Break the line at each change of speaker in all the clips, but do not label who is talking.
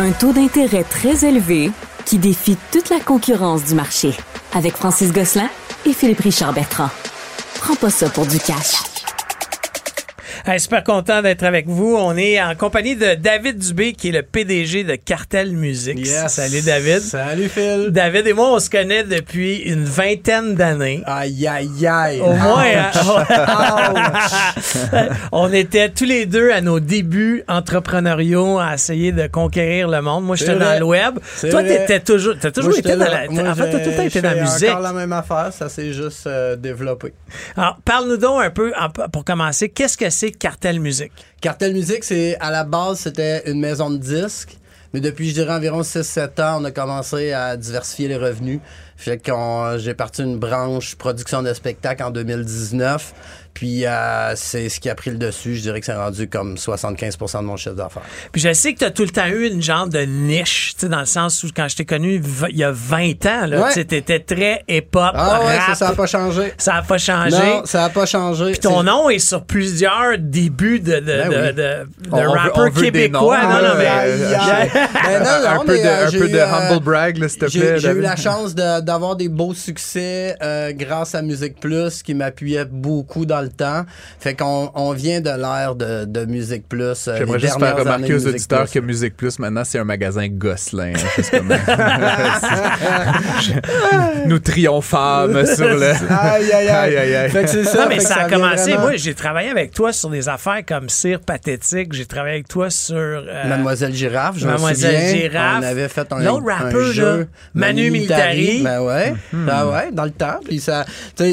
Un taux d'intérêt très élevé qui défie toute la concurrence du marché. Avec Francis Gosselin et Philippe Richard Bertrand. Prends pas ça pour du cash.
Hey, super content d'être avec vous. On est en compagnie de David Dubé, qui est le PDG de Cartel Musique.
Yes.
Salut David.
Salut Phil.
David et moi, on se connaît depuis une vingtaine d'années.
Aïe aïe aïe.
Au moins, hein? on était tous les deux à nos débuts entrepreneuriaux à essayer de conquérir le monde. Moi, j'étais dans le web. Toi, t'étais toujours, t'as toujours
Moi,
été dans la,
Moi,
en fait, t'as tout le temps
j'ai-
été dans la musique.
encore la même affaire, ça s'est juste euh, développé.
Alors, parle-nous donc un peu, pour commencer, qu'est-ce que c'est Cartel Musique?
Cartel Musique, c'est à la base, c'était une maison de disques. Mais depuis, je dirais, environ 6-7 ans, on a commencé à diversifier les revenus. Fait que j'ai parti une branche production de spectacles en 2019. Puis euh, c'est ce qui a pris le dessus. Je dirais que c'est rendu comme 75% de mon chiffre d'affaires.
Puis je sais que tu as tout le temps eu une genre de niche, tu sais, dans le sens où quand je t'ai connu il y a 20 ans, là,
Ouais.
tu sais, t'étais très hip-hop,
Ah ouais,
rap.
ça, ça a pas changé.
Ça a pas changé.
Non, ça a pas changé.
Puis ton nom est sur plusieurs débuts de, de,
Ben oui.
de, rappeurs québécois.
noms,
non, non, mais.
Un peu de,
euh,
un
j'ai
peu
eu,
de humble brag, là, s'il te
J'ai
plaît.
j'ai eu la chance de- d'avoir des beaux succès euh, grâce à Musique Plus qui m'appuyait beaucoup dans le temps. Fait qu'on on vient de l'ère de, de Musique Plus. euh,
J'aimerais juste faire remarquer aux auditeurs
Plus.
que Musique Plus, maintenant, c'est un magasin Gosselin. hein, Nous triomphâmes sur le...
Aïe, aïe, aïe.
Aïe, aïe, aïe.
Fait que c'est ça.
Non, mais ça a commencé.
vraiment-
Moi, j'ai travaillé avec toi sur des affaires comme Cire Pathétique. J'ai travaillé avec toi sur. euh,
Mademoiselle Girafe, je me
Mademoiselle
souviens.
Girafe.
On avait fait un,
L'autre
un
rappeur, là,
jeu.
Manu Militari.
Ben ouais.
Hmm.
Ben ouais, dans le temps. Puis ça,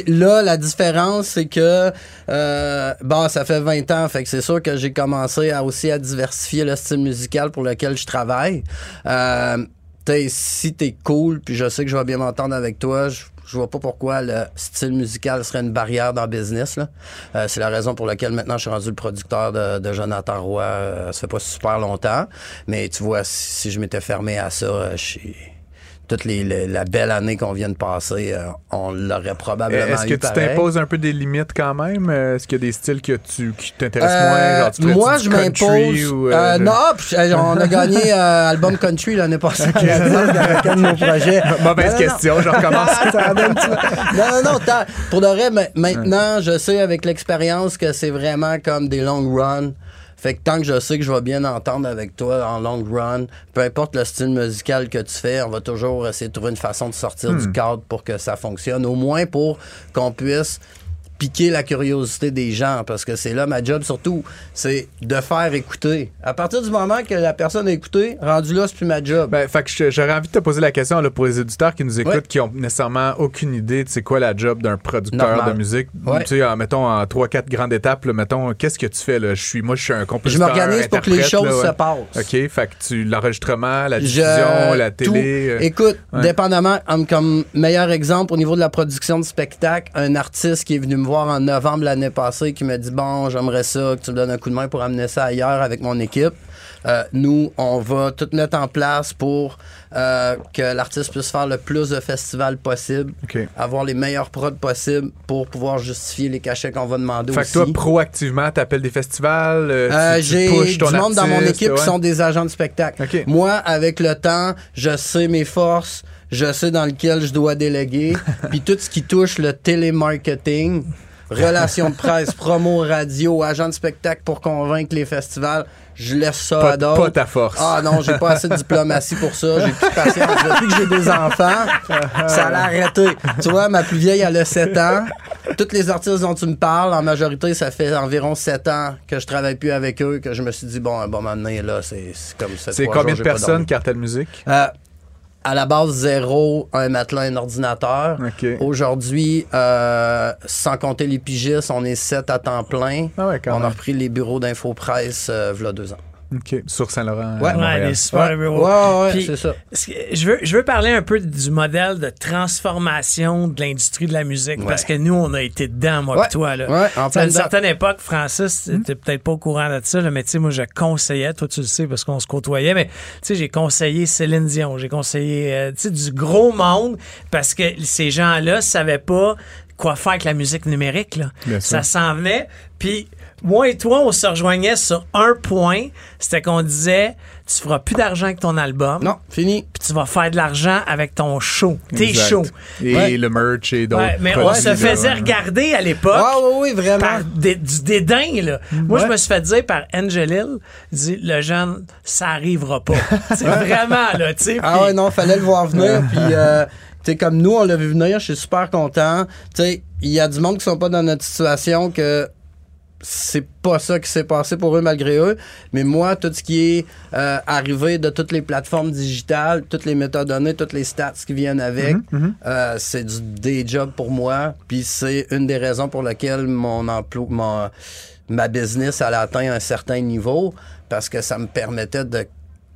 là, la différence, c'est que, euh, bon, ça fait 20 ans. Fait que c'est sûr que j'ai commencé à aussi à diversifier le style musical pour lequel je travaille. Euh, sais, si t'es cool, puis je sais que je vais bien m'entendre avec toi, je, je vois pas pourquoi le style musical serait une barrière dans le business. Là. Euh, c'est la raison pour laquelle maintenant je suis rendu le producteur de, Jonathan Roy. Euh, ça fait pas super longtemps. Mais tu vois, si, si je m'étais fermé à ça, je suis- toute les, les- la belle année qu'on vient de passer, euh, on l'aurait probablement
Est-ce que
eu
tu t'imposes un peu des limites quand même? Euh, Est-ce qu'il y a des styles que tu, qui t'intéressent
Euh,
moins? Genre, tu ferais-tu
moi, je m'impose. euh,
euh,
non, euh, on a gagné euh, album country l'année passée avec un de nos projets.
Mauvaise
Non, non,
question, je recommence.
Non, non, non. Pour de vrai, ma- maintenant, je sais avec l'expérience que c'est vraiment comme des long runs. Fait que tant que je sais que je vais bien entendre avec toi en long run, peu importe le style musical que tu fais, on va toujours essayer de trouver une façon de sortir
Hmm.
du cadre pour que ça fonctionne. Au moins pour qu'on puisse piquer la curiosité des gens parce que c'est là ma job surtout c'est de faire écouter à partir du moment que la personne a écouté rendu là c'est plus ma job
Ben, fait que je- j'aurais envie de te poser la question là, pour les éditeurs qui nous écoutent,
Ouais.
qui ont nécessairement aucune idée de c'est quoi la job d'un producteur
Normal.
de musique.
Ouais.
Tu sais, en, mettons en trois, quatre grandes étapes, là, mettons, qu'est-ce que tu fais là? Je suis, moi, je suis un
je
compositeur.
m'organise pour que les choses
là,
se passent
OK, fait que tu l'enregistrement, la
Je-
diffusion, la télé. euh,
Écoute, dépendamment, comme, comme meilleur exemple au niveau de la production de spectacle, un artiste qui est venu me voir en novembre l'année passée qui m'a dit Bon, j'aimerais ça que tu me donnes un coup de main pour amener ça ailleurs avec mon équipe. Euh, nous, on va tout mettre en place pour euh, que l'artiste puisse faire le plus de festivals possible, avoir les meilleurs prods possibles pour pouvoir justifier les cachets qu'on va demander
Fait que
aussi.
toi, proactivement, t'appelles des festivals, euh,
Euh,
tu- tu,
J'ai
pushes
du
ton
monde dans mon équipe qui sont des agents de spectacle. Moi, avec le temps, je sais mes forces, je sais dans lequel je dois déléguer. Puis tout ce qui touche le télémarketing, relations de presse, promo radio, agent de spectacle pour convaincre les festivals, je laisse ça
Pas,
à d'autres.
pas ta force.
Ah non, j'ai pas assez de diplomatie pour ça. J'ai plus de patience. Depuis que j'ai des enfants, ça l'a arrêté. Tu vois, ma plus vieille, elle a 7 ans. Tous les artistes dont tu me parles, en majorité, ça fait environ 7 ans que je travaille plus avec eux, que je me suis dit, bon, un bon moment donné, là, c'est c'est comme ça.
c'est combien de personnes, Cartel Musique?
Euh, à la base, zéro, un matelas, un ordinateur. Aujourd'hui, euh, sans compter les pigistes, on est sept à temps plein.
Ah ouais, quand
on a repris les bureaux d'infopresse euh, v'là deux ans.
OK. Sur Saint-Laurent.
Ouais.
à
Ouais,
Montréal.
les super
Ouais, ouais, ouais,
Puis,
c'est ça.
Je veux, je veux parler un peu du modèle de transformation de l'industrie de la musique
Ouais.
parce que nous, on a été dedans, moi
Ouais.
et toi. Là.
Ouais, en
Tu à une certaine époque, Francis,
Hmm?
t'es peut-être pas au courant de ça, là, mais tu sais, moi, je conseillais, toi, tu le sais parce qu'on se côtoyait, mais tu sais, j'ai conseillé Céline Dion, j'ai conseillé, euh, tu sais, du gros monde parce que ces gens-là savaient pas quoi faire avec la musique numérique, là.
Bien sûr.
Ça s'en venait, puis moi et toi, on se rejoignait sur un point. C'était qu'on disait, tu feras plus d'argent avec ton album.
Non, fini.
Puis tu vas faire de l'argent avec ton show, tes
Exact.
shows.
Et
Ouais.
le merch et d'autres.
Ouais, mais on
produits,
se
là,
faisait regarder à l'époque.
Ah oui, oui, vraiment.
par du dédain, là. Moi, je me suis fait dire par Angel Hill, il dit, le jeune, ça arrivera pas. C'est vraiment, là, tu sais.
Ah
puis-
ouais, non, fallait le voir venir. Puis, euh, tu sais, comme nous, on l'a vu venir, je suis super content. Tu sais, il y a du monde qui sont pas dans notre situation que c'est pas ça qui s'est passé pour eux malgré eux. Mais moi, tout ce qui est euh, arrivé de toutes les plateformes digitales, toutes les métadonnées, toutes les stats qui viennent avec, euh, c'est du day job pour moi. Puis c'est une des raisons pour lesquelles mon emploi, mon- ma business elle a atteint un certain niveau parce que ça me permettait de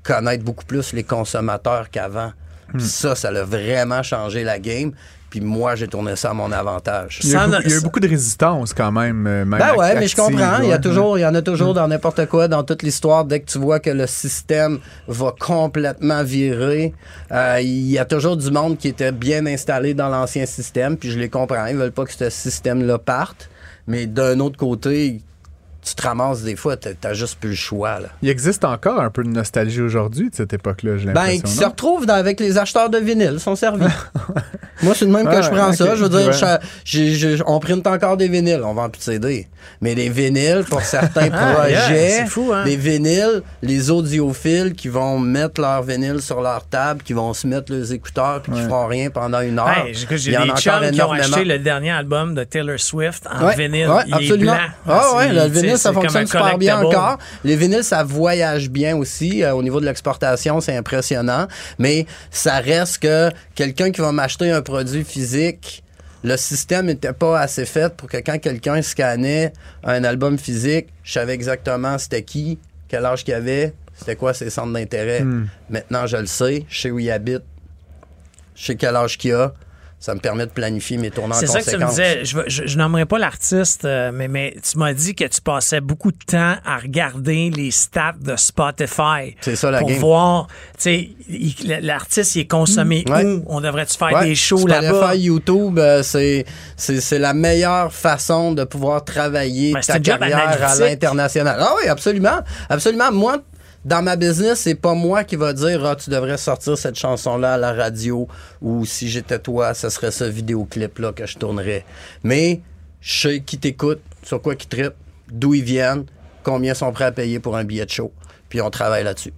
connaître beaucoup plus les consommateurs qu'avant. Puis ça, ça a vraiment changé la game. Puis moi, j'ai tourné ça à mon avantage.
Il y, a eu
Sans-
beaucoup, il y a eu beaucoup de résistance quand même. euh, même
Ben ouais, mais je comprends. Il y a toujours, il y en a toujours dans n'importe quoi, dans toute l'histoire. Dès que tu vois que le système va complètement virer, euh, il y a toujours du monde qui était bien installé dans l'ancien système. Puis je les comprends. Ils veulent pas que ce système-là parte. Mais d'un autre côté, tu te ramasses des fois, t'as juste plus le choix. Là.
Il existe encore un peu de nostalgie aujourd'hui de cette époque-là, j'ai
Ben,
l'impression.
qui se dans- avec les acheteurs de vinyle, ils sont servis. Moi, c'est de même que
Ah
je prends ça. Je veux dire,
ouais.
je- j'ai- on printe encore des vinyles, on vend plus de CD. Mais les vinyles, pour certains
Ah,
projets,
c'est fou, hein?
les vinyles, les audiophiles qui vont mettre leur vinyle sur leur table, qui vont se mettre les écouteurs puis qui
Ouais.
feront rien pendant une heure.
Hey, j'ai j'ai
Il y en a
des
encore
chums qui ont acheté le dernier album de Taylor Swift en
Ouais,
vinyle.
ouais,
Il
absolument.
est blanc.
Ah ouais, le vinyle, ça fonctionne super bien encore. Les vinyles, ça voyage bien aussi. euh, au niveau de l'exportation, c'est impressionnant. Mais ça reste que quelqu'un qui va m'acheter un produit physique, le système n'était pas assez fait pour que quand quelqu'un scannait un album physique, je savais exactement c'était qui, quel âge qu'il avait, c'était quoi ses centres d'intérêt.
Hmm.
Maintenant, je le sais, je sais où il habite, je sais quel âge qu'il a. Ça me permet de planifier mes tournements en
C'est ça que tu me
conséquence.
disais. Je, je, je nommerai pas l'artiste, euh, mais, mais tu m'as dit que tu passais beaucoup de temps à regarder les stats de Spotify.
C'est ça, la
pour
game.
voir, tu sais, l'artiste il est consommé
Ouais.
où? On devrait-tu faire
Ouais,
des shows
Spotify,
là-bas?
YouTube, euh, c'est, c'est, c'est la meilleure façon de pouvoir travailler
Ben,
ta carrière à l'international. Ah oui, absolument. Absolument. Moi, dans ma business, c'est pas moi qui va dire ah, tu devrais sortir cette chanson-là à la radio ou si j'étais toi, ce serait ce vidéoclip-là que je tournerais. Mais je sais qui t'écoute, sur quoi qui trippe, d'où ils viennent, combien sont prêts à payer pour un billet de show. Puis on travaille là-dessus.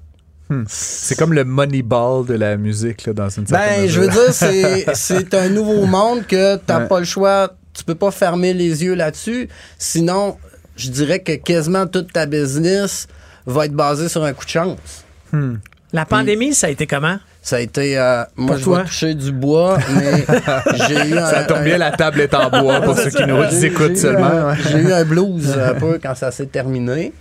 C'est comme le Moneyball de la musique, là, dans une certaine
Ben, je veux dire, c'est, c'est un nouveau monde que t'as
Ouais.
pas le choix. Tu peux pas fermer les yeux là-dessus. Sinon, je dirais que quasiment toute ta business va être basée sur un coup de chance.
La pandémie, ça a été comment?
Ça a été. euh, moi, je vais toucher du bois, mais j'ai eu un.
Ça tombe bien, la table est en bois pour ceux qui nous écoutent seulement.
J'ai eu un blues un peu quand ça s'est terminé.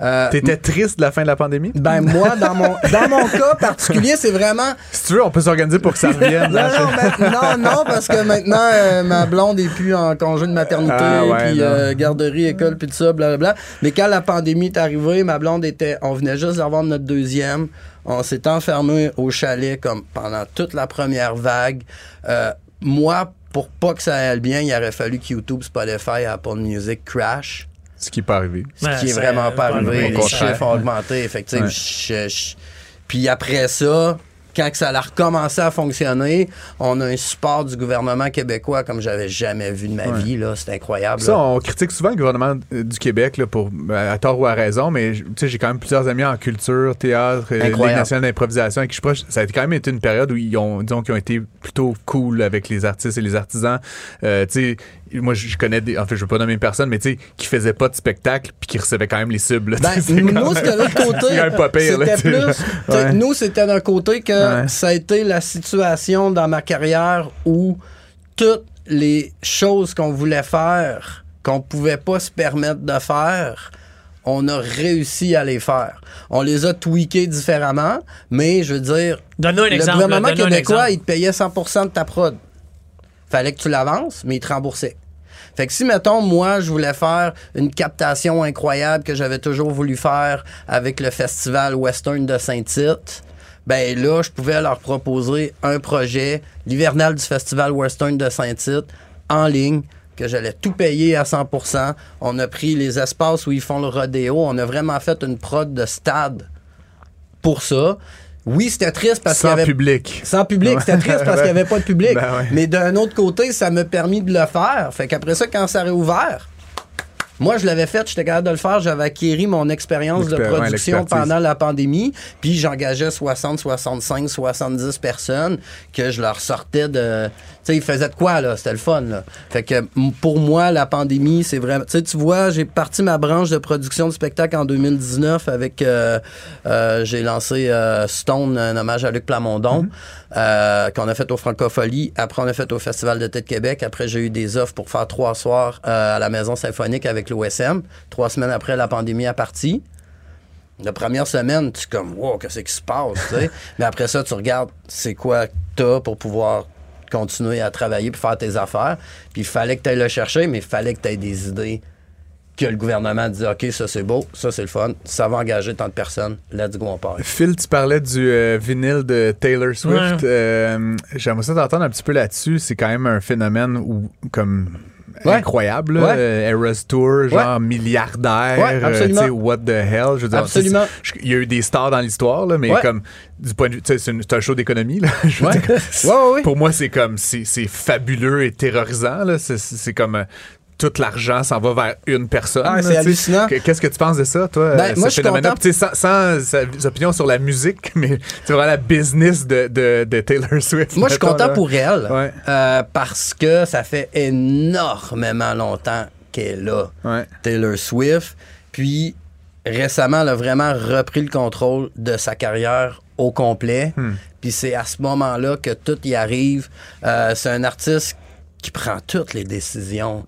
Euh,
T'étais triste de la fin de la pandémie?
ben moi, dans mon, dans mon cas particulier, c'est vraiment
Si tu veux, on peut s'organiser pour que ça revienne.
Non, non, ben, non, non, parce que maintenant, euh, ma blonde est plus en congé de maternité,
Ah, ouais,
puis euh, garderie, école, puis tout ça, blablabla. Mais quand la pandémie est arrivée, ma blonde était... On venait juste d'avoir notre deuxième. On s'est enfermé au chalet comme pendant toute la première vague. Euh, moi, pour pas que ça aille bien, il aurait fallu que YouTube, Spotify, Apple Music crash.
Ce qui n'est pas arrivé.
Ce qui est vraiment pas arrivé. Les chiffres ont augmenté. Effectivement. Puis après ça, quand que ça a recommencé à fonctionner, on a un support du gouvernement québécois comme j'avais jamais vu de ma
Ouais.
vie. Là. C'est incroyable.
Ça,
là.
on critique souvent le gouvernement du Québec là, pour, euh, à tort ou à raison, mais tu sais, j'ai quand même plusieurs amis en culture, théâtre, euh, Ligue
Incroyable.
nationale d'improvisation avec qui je proche. Ça a quand même été une période où ils ont, disons, qui ont été plutôt cool avec les artistes et les artisans. Euh, tu sais, moi, je connais des, en fait, je veux pas nommer personne, mais tu sais, qui faisaient pas de spectacle puis qui recevaient quand même les subs. là.
Ben, nous, c'était de l'autre côté. C'était plus.
Ouais.
Nous, c'était d'un côté que
Ouais.
ça a été la situation dans ma carrière où toutes les choses qu'on voulait faire, qu'on pouvait pas se permettre de faire, on a réussi à les faire. On les a tweakés différemment, mais je veux dire,
Donne-nous un
le
exemple.
gouvernement
donne-nous un
québécois, il te payait 100% de ta prod. Fallait que tu l'avances, mais il te remboursait. Fait que si, mettons, moi, je voulais faire une captation incroyable que j'avais toujours voulu faire avec le festival western de Saint-Tite, ben là, je pouvais leur proposer un projet, l'hivernal du festival western de Saint-Tite, en ligne, que j'allais tout payer à 100% On a pris les espaces où ils font le rodéo. On a vraiment fait une prod de stade pour ça. Oui, c'était triste parce qu'il y
Sans
avait
public.
sans public, c'était triste parce qu'il n'y avait pas de public.
Ben ouais.
Mais d'un autre côté, ça m'a permis de le faire. Fait qu'après ça, quand ça a réouvert, moi, je l'avais fait, j'étais capable de le faire. J'avais acquéri mon expérience de
ouais,
production pendant la pandémie. Puis j'engageais 60, 65, 70 personnes que je leur sortais de. Sais, ils faisaient de quoi, là? C'était le fun, là. Fait que pour moi, la pandémie, c'est vraiment. Tu sais, tu vois, j'ai parti ma branche de production de spectacle en 2019 avec. euh, euh, j'ai lancé euh, Stone, un hommage à Luc Plamondon, euh, qu'on a fait au Francophonie. Après, on a fait au Festival de Tête Québec. Après, j'ai eu des offres pour faire trois soirs à la Maison Symphonique avec l'OSM. Trois semaines après, la pandémie a parti. La première semaine, tu es comme, wow, qu'est-ce qui se passe, tu sais? Mais après ça, tu regardes, c'est quoi que t'as pour pouvoir continuer à travailler puis faire tes affaires. Puis il fallait que tu ailles le chercher, mais il fallait que tu aies des idées que le gouvernement dit, OK, ça c'est beau, ça c'est le fun, ça va engager tant de personnes, let's go, on part.
Phil, tu parlais du euh, vinyle de Taylor Swift.
Ouais.
Euh, J'aimerais ça t'entendre un petit peu là-dessus. C'est quand même un phénomène où, comme
Ouais.
incroyable. là.
Ouais.
Euh, Eras Tour, genre milliardaire.
Ouais,
euh,
absolument.
sais, what the hell? Je veux dire,
Absolument.
Il y a eu des stars dans l'histoire, là, mais comme du point de vue, c'est une- c'est un show d'économie. là. Je veux
Ouais.
dire,
Ouais, ouais, ouais.
Pour moi, c'est comme, c'est fabuleux et terrorisant. là. C'est- comme. Tout l'argent s'en va vers une personne.
Ah, c'est
tu
hallucinant.
Que- Qu'est-ce que tu penses de ça, toi,
Ben,
euh,
moi,
phénomène-là? tu sans, sans sa- sa opinion sur la musique, mais c'est vraiment la business de, de, de Taylor Swift.
Moi, je suis content
là.
pour elle
Ouais.
euh, parce que ça fait énormément longtemps qu'elle est là.
Ouais.
Taylor Swift. Puis récemment, elle a vraiment repris le contrôle de sa carrière au complet.
Hmm.
Puis c'est à ce moment-là que tout y arrive. Euh, c'est un artiste qui prend toutes les décisions.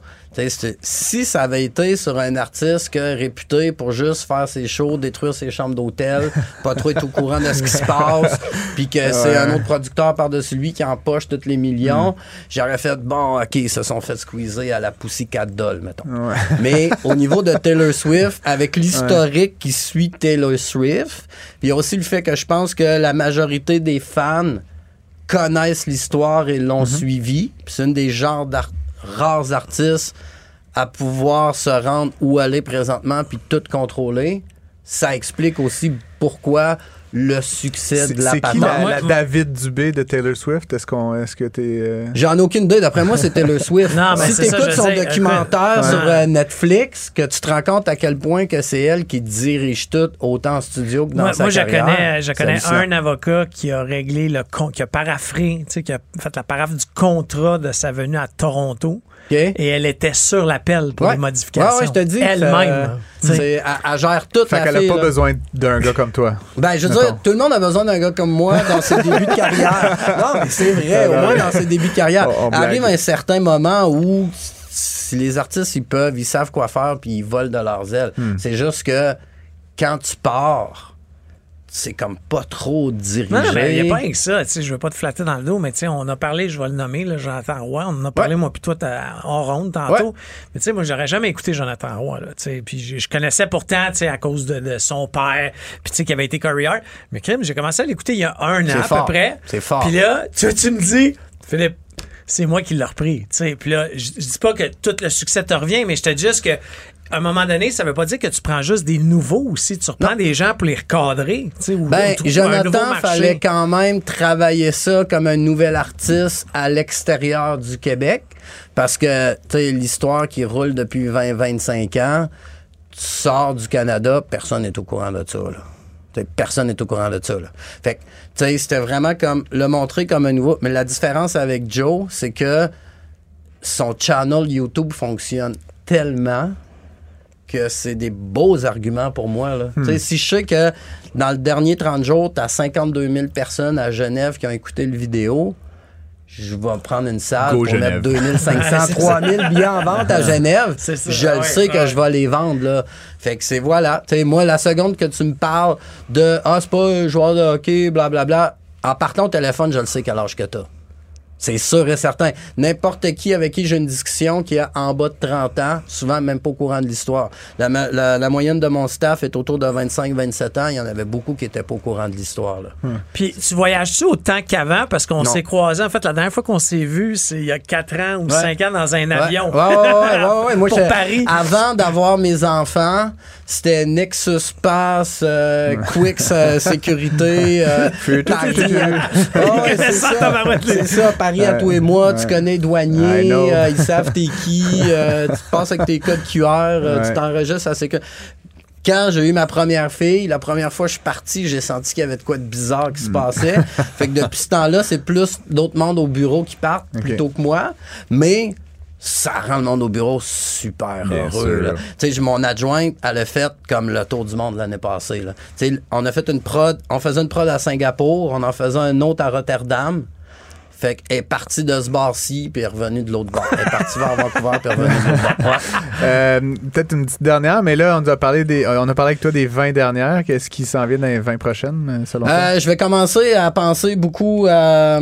Si ça avait été sur un artiste que réputé pour juste faire ses shows, détruire ses chambres d'hôtel, pas trop être au courant de ce qui se passe, puis que c'est un autre producteur par-dessus lui qui empoche tous les millions, j'aurais fait bon, ok, ils se sont fait squeezer à la Pussycat Doll, mettons.
Ouais.
Mais au niveau de Taylor Swift, avec l'historique qui suit Taylor Swift, puis il y a aussi le fait que je pense que la majorité des fans connaissent l'histoire et l'ont suivi. Puis c'est une des genres d'ar- rares artistes à pouvoir se rendre où aller présentement puis tout contrôler. Ça explique aussi pourquoi le succès de la
c'est qui
patente?
la,
Moi-
la David Dubé de Taylor Swift? Est-ce qu'on, est-ce que t'es... euh,
J'en ai aucune idée. D'après moi, c'est Taylor Swift.
Non, mais
si t'écoutes
je
son
sais.
documentaire
Écoute,
sur
ouais.
euh, Netflix, que tu te rends compte à quel point que c'est elle qui dirige tout, autant en studio que dans
Moi,
sa
moi, je connais, je
C'est
connais un avocat qui a réglé le con, qui a paraffré, tu sais, qui a fait la paraphe du contrat de sa venue à Toronto. Et elle était sur l'appel pour
Ouais.
les modifications.
Ouais, ouais, je te dis.
Elle-même.
euh, elle, elle gère toute
Fait
la
qu'elle a
fille,
pas
là.
besoin d'un gars comme toi.
Ben, je veux dire, tout le monde a besoin d'un gars comme moi dans ses débuts de carrière. Non, mais c'est vrai, au moins dans ses débuts de carrière.
On- on
Arrive
blague.
un certain moment où si les artistes, ils peuvent, ils savent quoi faire, puis ils volent de leurs ailes.
Hmm.
C'est juste que quand tu pars, c'est comme pas trop dirigé.
Non, mais il n'y a pas rien que ça. Tu sais, je veux pas te flatter dans le dos, mais tu sais, on a parlé, je vais le nommer, là, Jonathan Roy. On en a parlé,
Ouais.
moi, puis toi, en ronde tantôt.
Ouais.
Mais tu sais, moi, j'aurais jamais écouté Jonathan Roy, là, tu sais. Puis je, je connaissais pourtant, tu sais, à cause de, de son père, puis tu sais, qui avait été courrier. Mais crime, j'ai commencé à l'écouter il y a un an à peu près.
C'est fort.
Puis là, tu, tu me dis, Philippe, c'est moi qui l'ai repris, tu sais. Puis là, je, je dis pas que tout le succès te revient, mais je te dis juste que à un moment donné, ça veut pas dire que tu prends juste des nouveaux aussi. Tu reprends des gens pour les recadrer. Ou,
Ben,
ou
Jonathan, fallait quand même travailler ça comme un nouvel artiste à l'extérieur du Québec. Parce que, tu sais, l'histoire qui roule depuis 20-25 ans, tu sors du Canada, personne n'est au courant de ça, là. Personne n'est au courant de ça, là. Fait que, tu sais, c'était vraiment comme le montrer comme un nouveau. Mais la différence avec Joe, c'est que son channel YouTube fonctionne tellement que c'est des beaux arguments pour moi. Là.
Hmm.
Si je sais que dans le dernier 30 jours, tu as 52 000 personnes à Genève qui ont écouté le vidéo, je vais prendre une salle
Go
pour
Genève.
mettre 2500,
Ouais, c'est
3000 billets en vente à Genève.
Ça,
Je le
ouais,
sais que je vais les vendre. Là. Fait que c'est voilà. Moi, la seconde que tu me parles de Ah, c'est pas un joueur de hockey, blablabla, en partant au téléphone, je le sais quel âge que t'as. C'est sûr et certain. N'importe qui avec qui j'ai une discussion qui a en bas de 30 ans, souvent même pas au courant de l'histoire. La, ma- la- la moyenne de mon staff est autour de 25-27 ans. Il y en avait beaucoup qui étaient pas au courant de l'histoire. là.
Puis tu voyages-tu autant qu'avant? Parce qu'on s'est croisés. En fait, la dernière fois qu'on s'est vu, c'est il y a 4 ans ou
Ouais.
5 ans dans un avion.
Ouais, ouais, ouais, ouais, ouais. Moi,
Pour Paris.
Avant d'avoir mes enfants, c'était Nexus Pass, euh, Quicks euh, Sécurité, euh, c'est
Ça,
ça. À tous les mois, tu connais les
I
douaniers,
know.
euh, ils savent t'es qui, euh, tu passes avec tes codes QR, euh, tu t'enregistres à Sécurité. Quand j'ai eu ma première fille, la première fois que je suis parti, j'ai senti qu'il y avait de quoi de bizarre qui se passait. fait que depuis ce temps-là, c'est plus d'autres mondes au bureau qui partent plutôt que moi. Mais ça rend le monde au bureau super
Bien
heureux. Tu sais, j'ai- mon adjointe, elle a fait comme le tour du monde l'année passée. là. Tu sais, on a fait une prod, on faisait une prod à Singapour, on en faisait un autre à Rotterdam. Fait qu'elle est partie de ce bar-ci, puis elle est revenue de l'autre bar. Elle est partie vers Vancouver, puis elle est revenue de l'autre. Ouais.
Euh, Peut-être une petite dernière, mais là, on, a parlé des, euh, on a parlé avec toi des 20 dernières. Qu'est-ce qui s'en vient dans les 20 prochaines, euh, selon toi?
Euh, je vais commencer à penser beaucoup à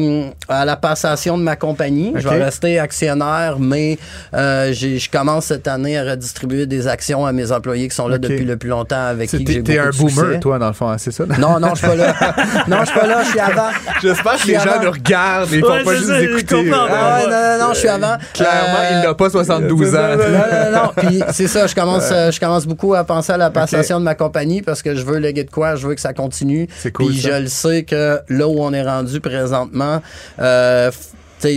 la passation de ma compagnie. Je vais rester actionnaire, mais euh, je commence cette année à redistribuer des actions à mes employés qui sont là depuis le plus longtemps, avec qui j'ai
T'es un
de
boomer,
succès.
toi, dans le fond, hein, c'est ça?
Non, non, je suis pas là. non, je suis pas là, je suis avant.
J'espère que les gens nous regardent et
Ouais,
pas juste
ça,
écouter. euh,
Ah ouais, non, non, non, je suis avant.
Clairement,
Euh,
il n'a pas 72 ans.
non, non, non. Puis c'est ça, je commence, euh, je commence beaucoup à penser à la passation de ma compagnie parce que je veux léguer de quoi, je veux que ça continue.
C'est cool,
Puis
ça.
je le sais que là où on est rendu présentement, euh,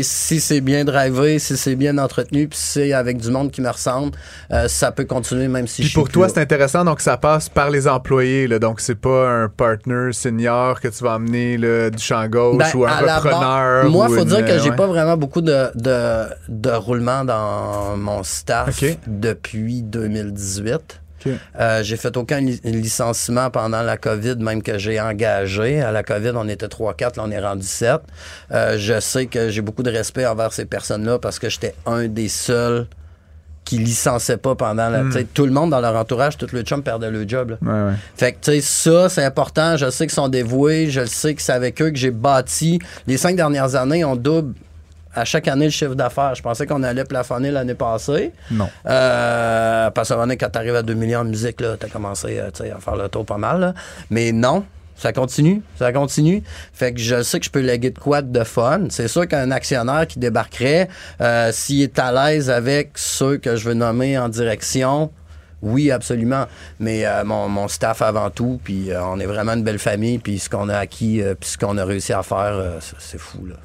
si c'est bien drivé, si c'est bien entretenu, puis si c'est avec du monde qui me ressemble, euh, ça peut continuer même si
Puis
je
pour
suis
toi, c'est intéressant, donc ça passe par les employés, là, donc c'est pas un partner senior que tu vas amener là, du champ gauche
Ben,
ou un repreneur.
Moi,
ou
faut
une-
dire que j'ai pas vraiment beaucoup de, de, de roulement dans mon staff depuis 2018. Euh, j'ai fait aucun li- licenciement pendant la COVID, même que j'ai engagé. À la COVID, on était 3-4, là, on est rendu 7. Euh, je sais que j'ai beaucoup de respect envers ces personnes-là parce que j'étais un des seuls qui licenciait pas pendant la. sais, Tout le monde dans leur entourage, tout le chum perdait le job. là.
Ouais, ouais.
Fait que, tu sais, ça, c'est important. Je sais qu'ils sont dévoués. Je le sais que c'est avec eux que j'ai bâti. Les cinq dernières années, on double à chaque année le chiffre d'affaires. Je pensais qu'on allait plafonner l'année passée.
Non.
Euh, parce que quand t'arrives à 2 millions de musique, commencé euh, tu sais, à faire le tour pas mal. là. Mais non. Ça continue, ça continue. Fait que je sais que je peux léguer de quoi de fun. C'est sûr qu'un actionnaire qui débarquerait, euh, s'il est à l'aise avec ceux que je veux nommer en direction, oui, absolument. Mais euh, mon, mon staff avant tout, puis euh, on est vraiment une belle famille, puis ce qu'on a acquis, euh, puis ce qu'on a réussi à faire, euh, c'est- fou. Là.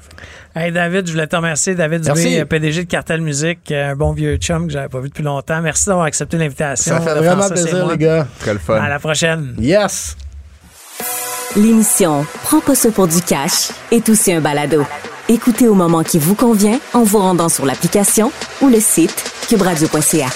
Hey David, je voulais te remercier. David Dubé,
Merci.
PDG de Cartel Musique, un bon vieux chum que j'avais pas vu depuis longtemps. Merci d'avoir accepté l'invitation.
Ça fait
de
vraiment plaisir, les gars.
Très le fun.
À la prochaine.
Yes!
L'émission Prends pas ça pour du cash est aussi un balado. Écoutez au moment qui vous convient en vous rendant sur l'application ou le site cubradio.ca.